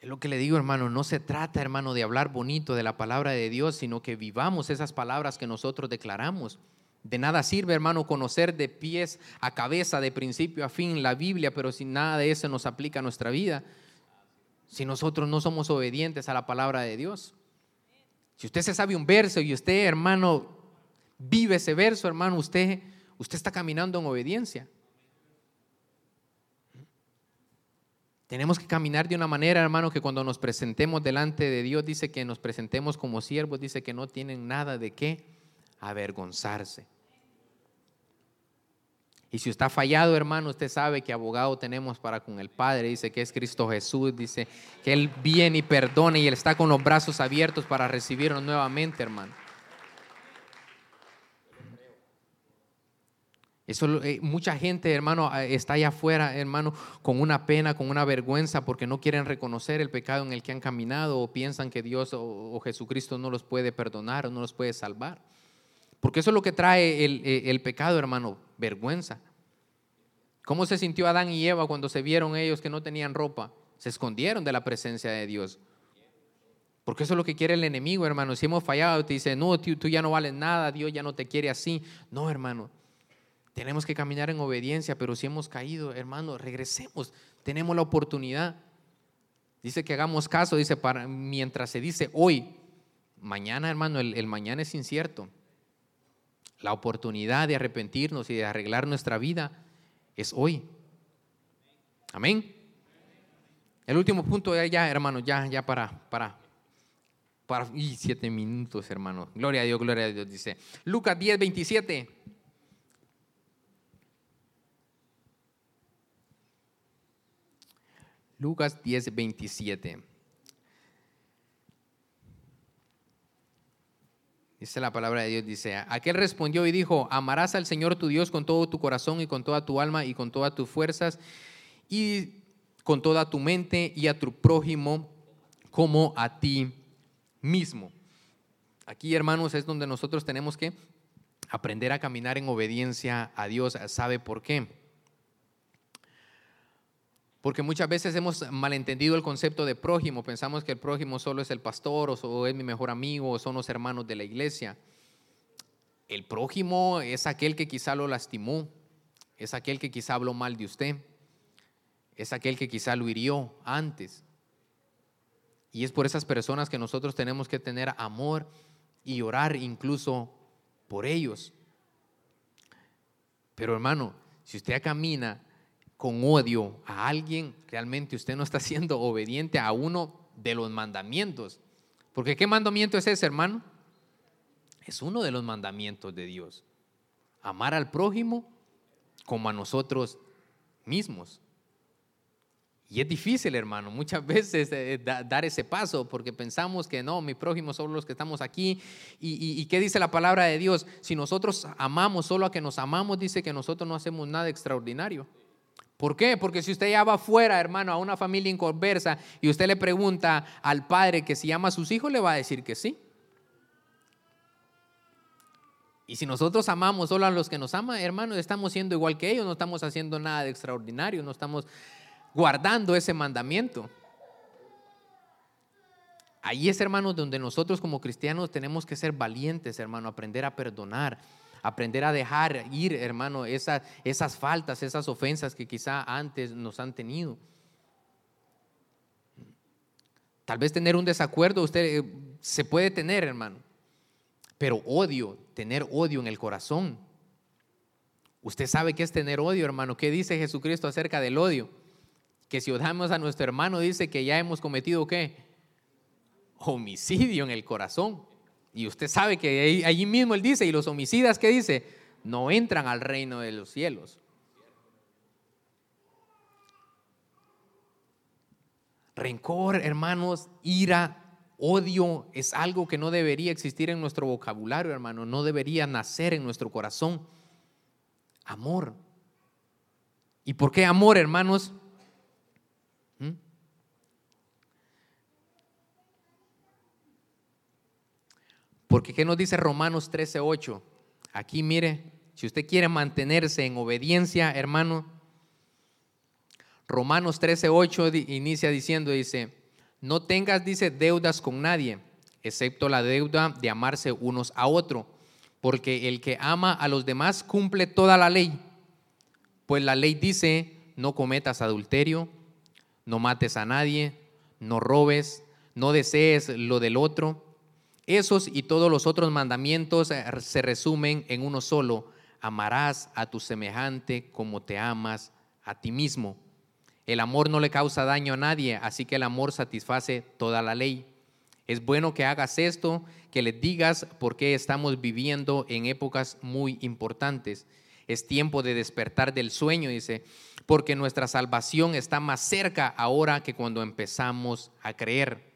Es lo que le digo, hermano, no se trata, hermano, de hablar bonito de la palabra de Dios, sino que vivamos esas palabras que nosotros declaramos. De nada sirve, hermano, conocer de pies a cabeza, de principio a fin, la Biblia, pero si nada de eso nos aplica a nuestra vida si nosotros no somos obedientes a la palabra de Dios. Si usted se sabe un verso y usted, hermano, vive ese verso, hermano, usted, usted está caminando en obediencia. Tenemos que caminar de una manera, hermano, que cuando nos presentemos delante de Dios, dice que nos presentemos como siervos, dice que no tienen nada de qué avergonzarse. Y si usted ha fallado, hermano, usted sabe que abogado tenemos para con el Padre. Dice que es Cristo Jesús. Dice que Él viene y perdona y Él está con los brazos abiertos para recibirnos nuevamente, hermano. Eh, mucha gente, hermano, eh, está allá afuera, hermano, con una pena, con una vergüenza, porque no quieren reconocer el pecado en el que han caminado o piensan que Dios o, Jesucristo no los puede perdonar o no los puede salvar. Porque eso es lo que trae el, eh, el pecado, hermano vergüenza. ¿Cómo se sintió Adán y Eva cuando se vieron ellos que no tenían ropa? Se escondieron de la presencia de Dios. Porque eso es lo que quiere el enemigo, hermano. Si hemos fallado, te dice, no, tú, tú ya no vales nada, Dios ya no te quiere así. No, hermano. Tenemos que caminar en obediencia, pero si hemos caído, hermano, regresemos. Tenemos la oportunidad. Dice que hagamos caso, dice, para, mientras se dice hoy, mañana, hermano, el mañana es incierto. La oportunidad de arrepentirnos y de arreglar nuestra vida es hoy. Amén. El último punto ya, hermano, ya, ya para, para, para, y siete minutos, hermano. Gloria a Dios, gloria a Dios, dice. Lucas 10, 27. Lucas 10, 27. Dice la palabra de Dios, dice, aquel respondió y dijo, amarás al Señor tu Dios con todo tu corazón y con toda tu alma y con todas tus fuerzas y con toda tu mente y a tu prójimo como a ti mismo. Aquí, hermanos, es donde nosotros tenemos que Aprender a caminar en obediencia a Dios. ¿Sabe por qué? Porque muchas veces hemos malentendido el concepto de prójimo. Pensamos que el prójimo solo es el pastor o es mi mejor amigo o son los hermanos de la iglesia. El prójimo es aquel que quizá lo lastimó, es aquel que quizá habló mal de usted, es aquel que quizá lo hirió antes. Y es por esas personas que nosotros tenemos que tener amor y orar incluso por ellos. Pero hermano, si usted camina con odio a alguien, realmente usted no está siendo obediente a uno de los mandamientos. Porque ¿qué mandamiento es ese, hermano? Es uno de los mandamientos de Dios. Amar al prójimo como a nosotros mismos. Y es difícil, hermano, muchas veces eh, dar ese paso porque pensamos que no, mi prójimo son los que estamos aquí. Y, y, qué dice la palabra de Dios? Si nosotros amamos solo a que nos amamos, dice que nosotros no hacemos nada extraordinario. ¿Por qué? Porque si usted ya va afuera, hermano, a una familia inconversa y usted le pregunta al padre que si ama a sus hijos, le va a decir que sí. Y si nosotros amamos solo a los que nos aman, hermano, estamos siendo igual que ellos, no estamos haciendo nada de extraordinario, no estamos guardando ese mandamiento. Ahí es, hermano, donde nosotros como cristianos tenemos que ser valientes, hermano, aprender a perdonar, aprender a dejar ir, hermano, esas, faltas, esas ofensas que quizá antes nos han tenido. Tal vez tener un desacuerdo usted eh, se puede tener, hermano, pero odio, tener odio en el corazón. Usted sabe qué es tener odio, hermano. ¿Qué dice Jesucristo acerca del odio? que si odiamos a nuestro hermano dice que ya hemos cometido qué? Homicidio en el corazón. Y usted sabe que allí mismo él dice, y los homicidas, ¿qué dice? No entran al reino de los cielos. Rencor, hermanos, ira, odio es algo que no debería existir en nuestro vocabulario, hermano, no debería nacer en nuestro corazón. Amor. ¿Y por qué amor, hermanos? Porque ¿qué nos dice Romanos 13:8? Aquí mire, si usted quiere mantenerse en obediencia, hermano, Romanos 13:8 inicia diciendo, dice, no tengas, dice, deudas con nadie, excepto la deuda de amarse unos a otro, porque el que ama a los demás cumple toda la ley. Pues la ley dice, no cometas adulterio, no mates a nadie, no robes, no desees lo del otro esos y todos los otros mandamientos eh, se resumen en uno solo. Amarás a tu semejante como te amas a ti mismo. El amor no le causa daño a nadie, así que el amor satisface toda la ley. Es bueno que hagas esto, que le digas por qué estamos viviendo en épocas muy importantes. Es tiempo de despertar del sueño, dice, porque nuestra salvación está más cerca ahora que cuando empezamos a creer.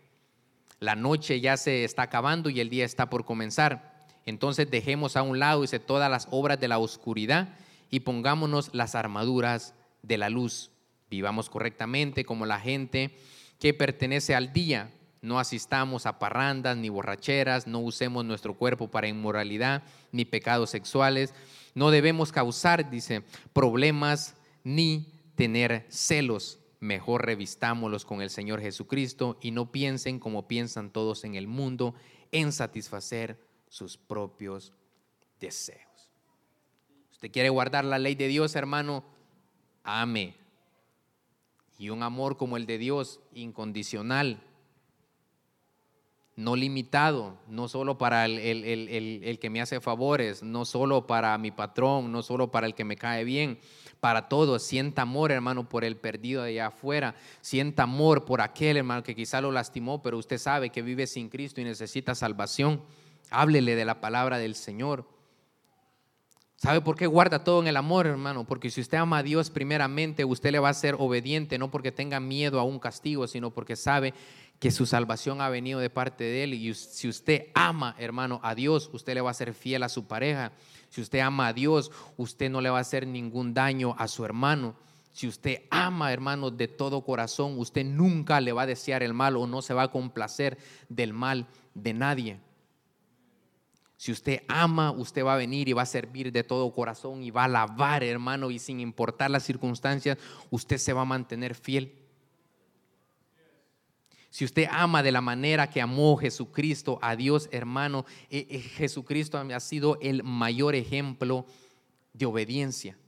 La noche ya se está acabando y el día está por comenzar. Entonces dejemos a un lado dice, todas las obras de la oscuridad y pongámonos las armaduras de la luz. Vivamos correctamente como la gente que pertenece al día. No asistamos a parrandas ni borracheras, no usemos nuestro cuerpo para inmoralidad ni pecados sexuales. No debemos causar, dice, problemas ni tener celos mejor revistámoslos con el Señor Jesucristo y no piensen como piensan todos en el mundo en satisfacer sus propios deseos. Usted quiere guardar la ley de Dios, hermano, ame. Y un amor como el de Dios, incondicional, no limitado, no solo para el, el, que me hace favores, no solo para mi patrón, no solo para el que me cae bien, para todos. Sienta amor, hermano, por el perdido de allá afuera. Sienta amor por aquel, hermano, que quizá lo lastimó, pero usted sabe que vive sin Cristo y necesita salvación. Háblele de la palabra del Señor. ¿Sabe por qué guarda todo en el amor, hermano? Porque si usted ama a Dios primeramente, usted le va a ser obediente, no porque tenga miedo a un castigo, sino porque sabe que su salvación ha venido de parte de Él. Y si usted ama, hermano, a Dios, usted le va a ser fiel a su pareja. Si usted ama a Dios, usted no le va a hacer ningún daño a su hermano. Si usted ama, hermano, de todo corazón, usted nunca le va a desear el mal o no se va a complacer del mal de nadie. Si usted ama, usted va a venir y va a servir de todo corazón y va a alabar, hermano, y sin importar las circunstancias, usted se va a mantener fiel. Si usted ama de la manera que amó Jesucristo a Dios, hermano, eh, eh, Jesucristo ha sido el mayor ejemplo de obediencia.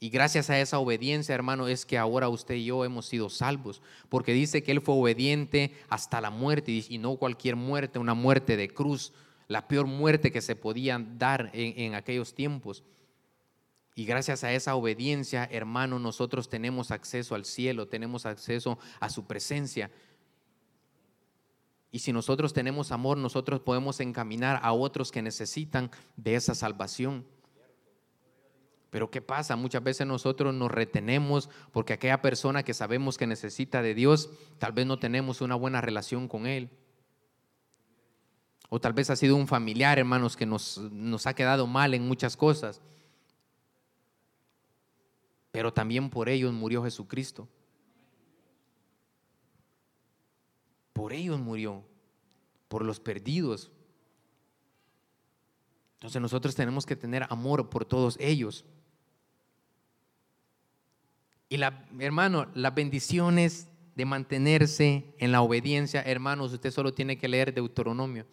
Y gracias a esa obediencia, hermano, es que ahora usted y yo hemos sido salvos, porque dice que Él fue obediente hasta la muerte y no cualquier muerte, una muerte de cruz, la peor muerte que se podía dar en, aquellos tiempos. Y gracias a esa obediencia, hermano, nosotros tenemos acceso al cielo, tenemos acceso a su presencia. Y si nosotros tenemos amor, nosotros podemos encaminar a otros que necesitan de esa salvación. Pero ¿qué pasa? Muchas veces nosotros nos retenemos porque aquella persona que sabemos que necesita de Dios, tal vez no tenemos una buena relación con Él. O tal vez ha sido un familiar, hermanos, que nos, nos ha quedado mal en muchas cosas. Pero también por ellos murió Jesucristo. Por ellos murió, por los perdidos. Entonces nosotros tenemos que tener amor por todos ellos. Y la, hermano, las bendiciones de mantenerse en la obediencia, hermanos, usted solo tiene que leer Deuteronomio.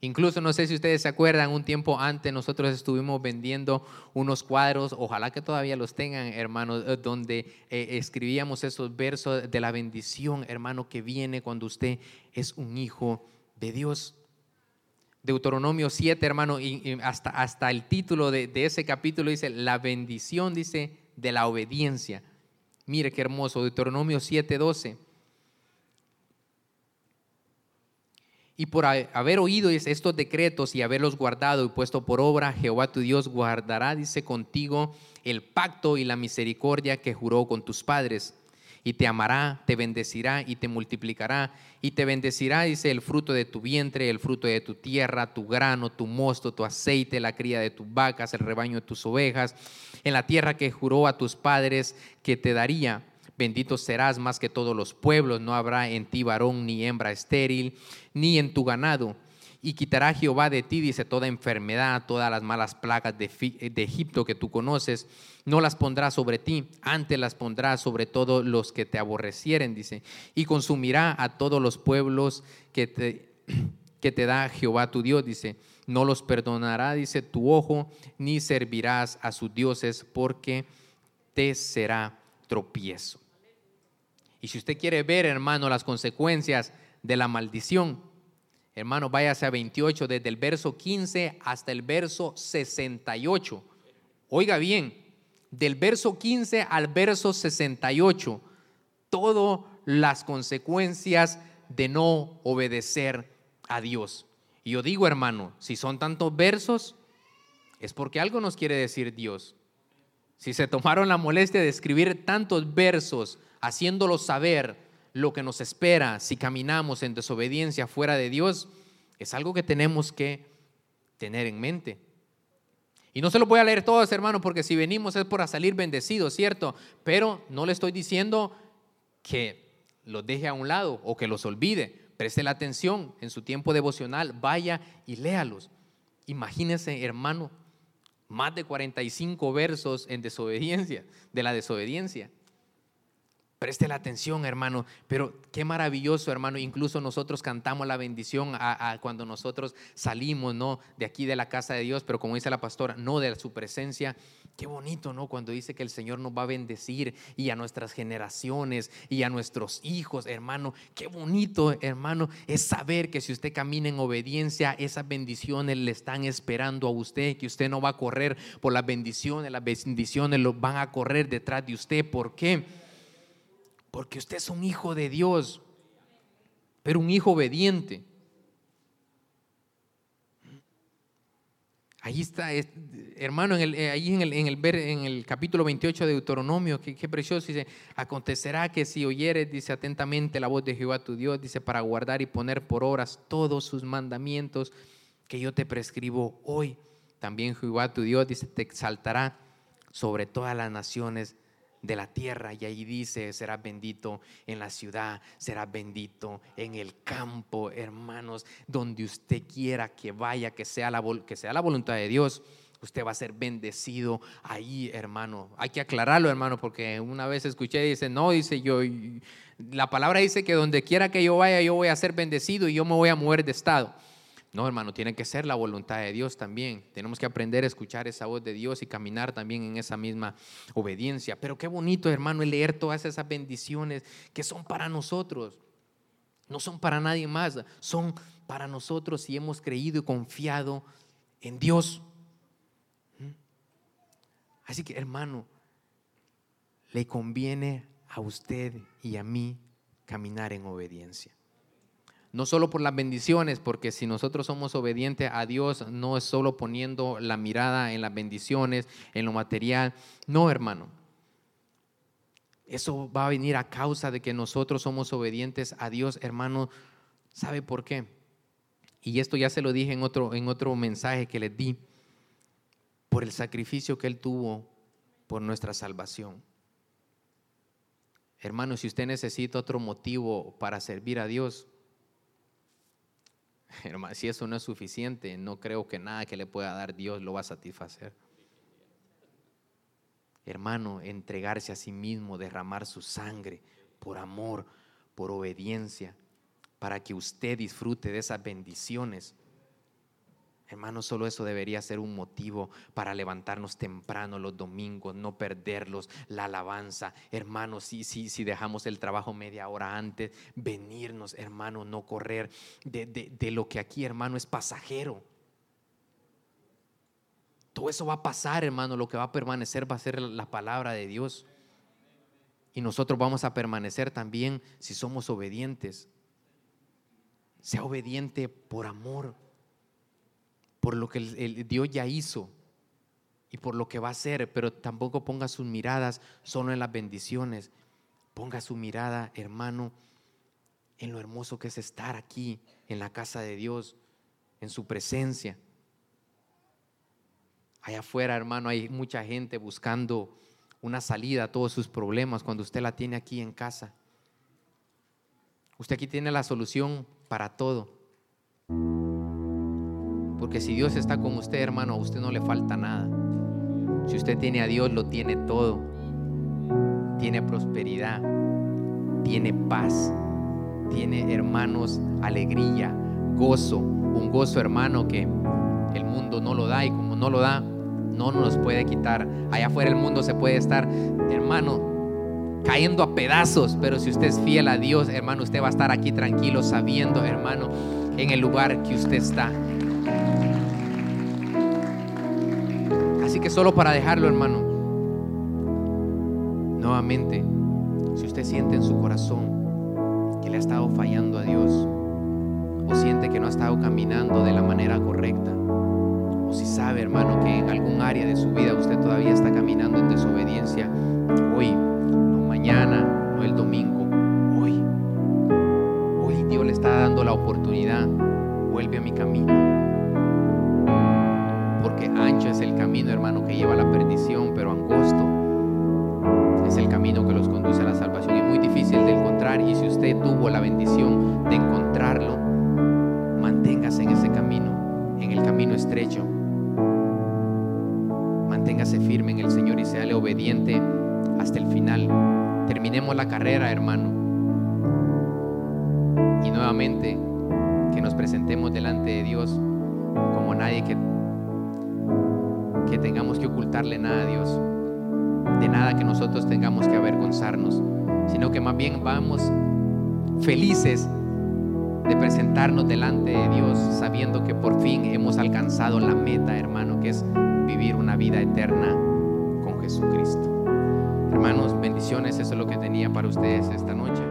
Incluso no sé si ustedes se acuerdan, un tiempo antes nosotros estuvimos vendiendo unos cuadros, ojalá que todavía los tengan, hermanos, eh, donde eh, escribíamos esos versos de la bendición, hermano, que viene cuando usted es un hijo de Dios. Deuteronomio 7, hermano, y, hasta, hasta el título de, de ese capítulo dice, la bendición, dice, de la obediencia. Mire qué hermoso, Deuteronomio 7:12. Y por haber oído estos decretos y haberlos guardado y puesto por obra, Jehová tu Dios guardará, dice, contigo el pacto y la misericordia que juró con tus padres y te amará, te bendecirá y te multiplicará. Y te bendecirá, dice, el fruto de tu vientre, el fruto de tu tierra, tu grano, tu mosto, tu aceite, la cría de tus vacas, el rebaño de tus ovejas, en la tierra que juró a tus padres que te daría. Bendito serás más que todos los pueblos, no habrá en ti varón ni hembra estéril, ni en tu ganado. Y quitará Jehová de ti, dice, toda enfermedad, todas las malas plagas de, Egipto que tú conoces, no las pondrá sobre ti, antes las pondrá sobre todos los que te aborrecieren, dice, y consumirá a todos los pueblos que te, que te da Jehová tu Dios, dice, no los perdonará, dice, tu ojo, ni servirás a sus dioses, porque te será tropiezo. Y si usted quiere ver, hermano, las consecuencias de la maldición, Hermano, váyase a 28, desde el verso 15 hasta el verso 68. Oiga bien, del verso 15 al verso 68, todas las consecuencias de no obedecer a Dios. Y yo digo, hermano, si son tantos versos, es porque algo nos quiere decir Dios. Si se tomaron la molestia de escribir tantos versos, haciéndolos saber, lo que nos espera si caminamos en desobediencia fuera de Dios, es algo que tenemos que tener en mente. Y no se lo voy a leer todos, hermano, porque si venimos es por salir bendecidos, ¿cierto? Pero no le estoy diciendo que los deje a un lado o que los olvide. Preste la atención en su tiempo devocional, vaya y léalos. Imagínese, hermano, más de 45 versos en desobediencia, de la desobediencia. Preste la atención, hermano. Pero qué maravilloso, hermano. Incluso nosotros cantamos la bendición a, cuando nosotros salimos, ¿no? De aquí de la casa de Dios, pero como dice la pastora, no de su presencia. Qué bonito, ¿no? Cuando dice que el Señor nos va a bendecir y a nuestras generaciones y a nuestros hijos, hermano. Qué bonito, hermano, es saber que si usted camina en obediencia, esas bendiciones le están esperando a usted, que usted no va a correr por las bendiciones, las bendiciones lo van a correr detrás de usted. ¿Por qué? Porque usted es un hijo de Dios, pero un hijo obediente. Ahí está, hermano, en el, eh, ahí en el, en, en el capítulo 28 de Deuteronomio, qué, qué precioso, dice, acontecerá que si oyeres, dice atentamente la voz de Jehová tu Dios, dice, para guardar y poner por obras todos sus mandamientos que yo te prescribo hoy, también Jehová tu Dios, dice, te exaltará sobre todas las naciones de la tierra. Y ahí dice, será bendito en la ciudad, será bendito en el campo, hermanos, donde usted quiera que vaya, que sea la, que sea la voluntad de Dios. Usted va a ser bendecido ahí, hermano. Hay que aclararlo, hermano, porque una vez escuché y dice, no, dice yo, la palabra dice que donde quiera que yo vaya, yo voy a ser bendecido y yo me voy a mover de estado. No, hermano, tiene que ser la voluntad de Dios también. Tenemos que aprender a escuchar esa voz de Dios y caminar también en esa misma obediencia. Pero qué bonito, hermano, el leer todas esas bendiciones que son para nosotros. No son para nadie más, son para nosotros si hemos creído y confiado en Dios. ¿Mm? Así que, hermano, le conviene a usted y a mí caminar en obediencia. No solo por las bendiciones, porque si nosotros somos obedientes a Dios, no es solo poniendo la mirada en las bendiciones, en lo material. No, hermano. Eso va a venir a causa de que nosotros somos obedientes a Dios, hermano. ¿Sabe por qué? Y esto ya se lo dije en otro, en otro mensaje que les di. Por el sacrificio que Él tuvo por nuestra salvación. Hermano, si usted necesita otro motivo para servir a Dios, Hermano, si eso no es suficiente, no creo que nada que le pueda dar Dios lo va a satisfacer. Hermano, entregarse a sí mismo, derramar su sangre por amor, por obediencia, para que usted disfrute de esas bendiciones Hermano, solo eso debería ser un motivo para levantarnos temprano los domingos, no perderlos, la alabanza. Hermano, sí, sí, si dejamos el trabajo media hora antes, venirnos, hermano, no correr de, de lo que aquí, hermano, es pasajero. Todo eso va a pasar, hermano. Lo que va a permanecer va a ser la palabra de Dios. Y nosotros vamos a permanecer también si somos obedientes. Sea obediente por amor por lo que el, Dios ya hizo y por lo que va a hacer, pero tampoco ponga sus miradas solo en las bendiciones. Ponga su mirada, hermano, en lo hermoso que es estar aquí, en la casa de Dios, en su presencia. Allá afuera, hermano, hay mucha gente buscando una salida a todos sus problemas cuando usted la tiene aquí en casa. Usted aquí tiene la solución para todo. Porque si Dios está con usted, hermano, a usted no le falta nada. Si usted tiene a Dios, lo tiene todo. Tiene prosperidad, tiene paz, tiene hermanos, alegría, gozo. Un gozo, hermano, que el mundo no lo da y como no lo da, no nos puede quitar. Allá afuera el mundo se puede estar, hermano, cayendo a pedazos, pero si usted es fiel a Dios, hermano, usted va a estar aquí tranquilo sabiendo, hermano, en el lugar que usted está. Así que solo para dejarlo, hermano, nuevamente, si usted siente en su corazón que le ha estado fallando a Dios, o siente que no ha estado caminando de la manera correcta, o si sabe, hermano, que en algún área de su vida usted todavía está caminando en desobediencia, hoy, no mañana, no el domingo, hoy, hoy Dios le está dando la oportunidad, vuelve a mi camino ancho es el camino, hermano, que lleva a la perdición, pero angosto es el camino que los conduce a la salvación. Y muy difícil de encontrar. Y si usted tuvo la bendición de encontrarlo, manténgase en ese camino, en el camino estrecho. Manténgase firme en el Señor y séale obediente hasta el final. Terminemos la carrera, hermano. Y nuevamente que nos presentemos delante de Dios como nadie que que tengamos que ocultarle nada a Dios, de nada que nosotros tengamos que avergonzarnos, sino que más bien vamos felices de presentarnos delante de Dios, sabiendo que por fin hemos alcanzado la meta, hermano, que es vivir una vida eterna con Jesucristo. Hermanos, bendiciones, eso es lo que tenía para ustedes esta noche.